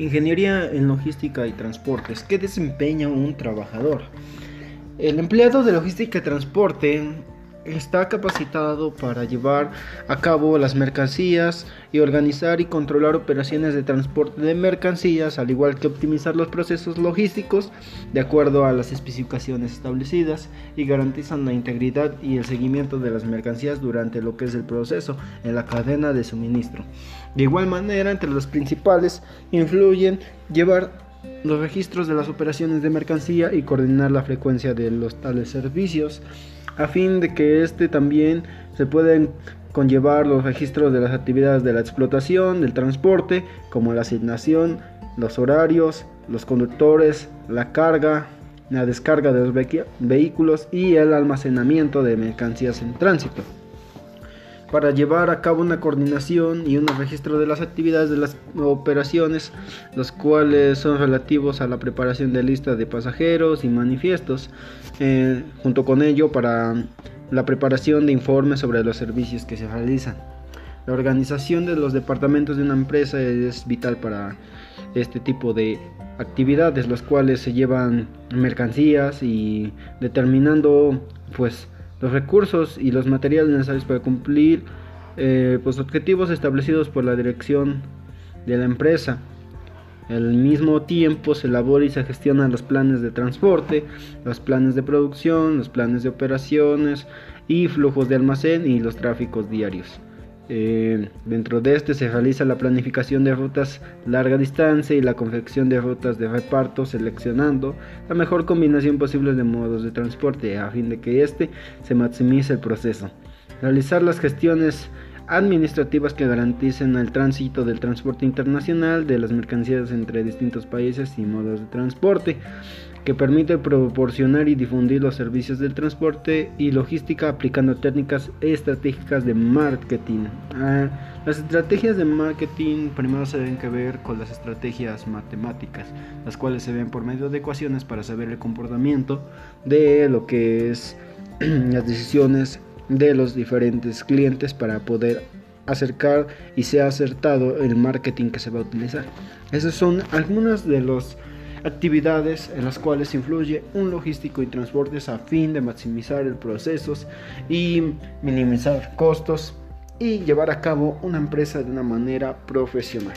Ingeniería en logística y transportes. ¿Qué desempeña un trabajador? El empleado de logística y transporte está capacitado para llevar a cabo las mercancías y organizar y controlar operaciones de transporte de mercancías, al igual que optimizar los procesos logísticos de acuerdo a las especificaciones establecidas y garantizan la integridad y el seguimiento de las mercancías durante lo que es el proceso en la cadena de suministro. De igual manera, entre los principales influyen llevar los registros de las operaciones de mercancía y coordinar la frecuencia de los tales servicios a fin de que éste también se pueden conllevar los registros de las actividades de la explotación, del transporte, como la asignación, los horarios, los conductores, la carga, la descarga de los vehículos y el almacenamiento de mercancías en tránsito para llevar a cabo una coordinación y un registro de las actividades de las operaciones, los cuales son relativos a la preparación de listas de pasajeros y manifiestos, eh, junto con ello para la preparación de informes sobre los servicios que se realizan. La organización de los departamentos de una empresa es vital para este tipo de actividades, los cuales se llevan mercancías y determinando pues los recursos y los materiales necesarios para cumplir eh, pues, objetivos establecidos por la dirección de la empresa. Al mismo tiempo se elabora y se gestionan los planes de transporte, los planes de producción, los planes de operaciones y flujos de almacén y los tráficos diarios. Eh, dentro de este se realiza la planificación de rutas larga distancia y la confección de rutas de reparto seleccionando la mejor combinación posible de modos de transporte a fin de que este se maximice el proceso. Realizar las gestiones administrativas que garanticen el tránsito del transporte internacional de las mercancías entre distintos países y modos de transporte que permite proporcionar y difundir los servicios del transporte y logística aplicando técnicas estratégicas de marketing. Ah, las estrategias de marketing primero se deben que ver con las estrategias matemáticas, las cuales se ven por medio de ecuaciones para saber el comportamiento de lo que es las decisiones de los diferentes clientes para poder acercar y sea acertado el marketing que se va a utilizar. Esas son algunas de los actividades en las cuales influye un logístico y transportes a fin de maximizar el procesos y minimizar costos y llevar a cabo una empresa de una manera profesional.